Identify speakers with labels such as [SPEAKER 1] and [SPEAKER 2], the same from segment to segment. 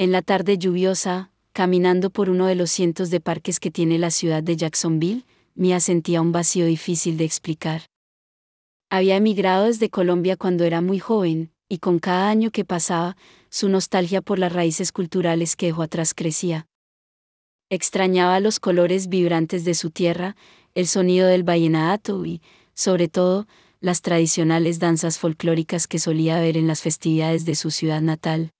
[SPEAKER 1] En la tarde lluviosa, caminando por uno de los cientos de parques que tiene la ciudad de Jacksonville, Mia sentía un vacío difícil de explicar. Había emigrado desde Colombia cuando era muy joven, y con cada año que pasaba, su nostalgia por las raíces culturales que dejó atrás crecía. Extrañaba los colores vibrantes de su tierra, el sonido del vallenato y, sobre todo, las tradicionales danzas folclóricas que solía ver en las festividades de su ciudad natal.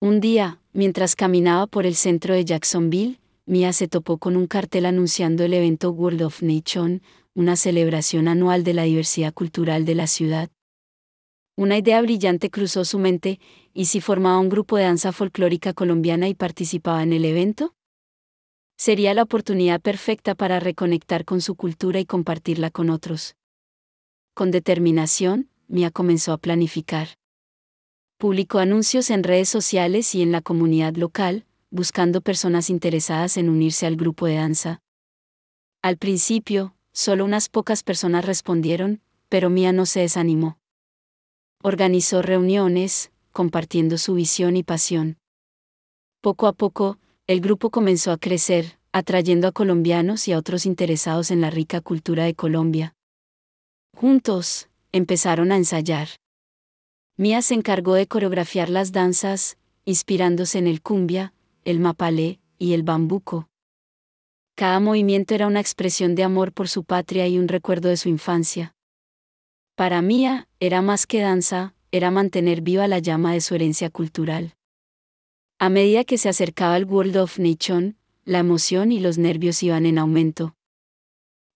[SPEAKER 1] Un día, mientras caminaba por el centro de Jacksonville, Mia se topó con un cartel anunciando el evento World of Nation, una celebración anual de la diversidad cultural de la ciudad. Una idea brillante cruzó su mente, ¿y si formaba un grupo de danza folclórica colombiana y participaba en el evento? Sería la oportunidad perfecta para reconectar con su cultura y compartirla con otros. Con determinación, Mia comenzó a planificar. Publicó anuncios en redes sociales y en la comunidad local, buscando personas interesadas en unirse al grupo de danza. Al principio, solo unas pocas personas respondieron, pero Mia no se desanimó. Organizó reuniones, compartiendo su visión y pasión. Poco a poco, el grupo comenzó a crecer, atrayendo a colombianos y a otros interesados en la rica cultura de Colombia. Juntos, empezaron a ensayar. Mía se encargó de coreografiar las danzas, inspirándose en el cumbia, el mapalé y el bambuco. Cada movimiento era una expresión de amor por su patria y un recuerdo de su infancia. Para Mía, era más que danza, era mantener viva la llama de su herencia cultural. A medida que se acercaba el World of Nation, la emoción y los nervios iban en aumento.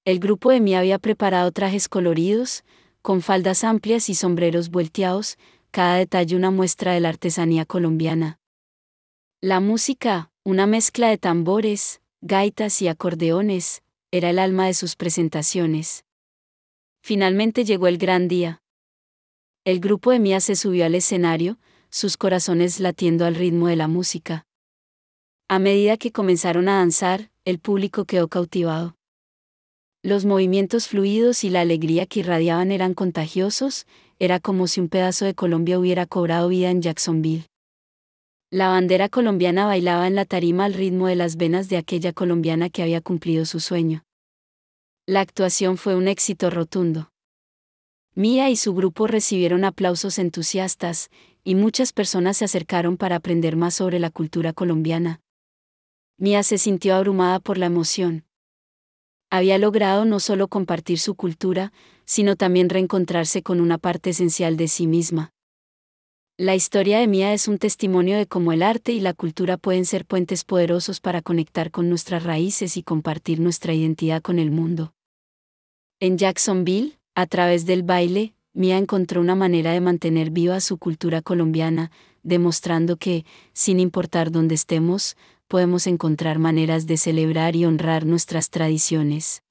[SPEAKER 1] El grupo de Mía había preparado trajes coloridos, con faldas amplias y sombreros vuelteados, cada detalle una muestra de la artesanía colombiana. La música, una mezcla de tambores, gaitas y acordeones, era el alma de sus presentaciones. Finalmente llegó el gran día. El grupo de Mía se subió al escenario, sus corazones latiendo al ritmo de la música. A medida que comenzaron a danzar, el público quedó cautivado. Los movimientos fluidos y la alegría que irradiaban eran contagiosos, era como si un pedazo de Colombia hubiera cobrado vida en Jacksonville. La bandera colombiana bailaba en la tarima al ritmo de las venas de aquella colombiana que había cumplido su sueño. La actuación fue un éxito rotundo. Mía y su grupo recibieron aplausos entusiastas, y muchas personas se acercaron para aprender más sobre la cultura colombiana. Mía se sintió abrumada por la emoción había logrado no solo compartir su cultura, sino también reencontrarse con una parte esencial de sí misma. La historia de Mía es un testimonio de cómo el arte y la cultura pueden ser puentes poderosos para conectar con nuestras raíces y compartir nuestra identidad con el mundo. En Jacksonville, a través del baile, Mía encontró una manera de mantener viva su cultura colombiana, demostrando que, sin importar dónde estemos, podemos encontrar maneras de celebrar y honrar nuestras tradiciones.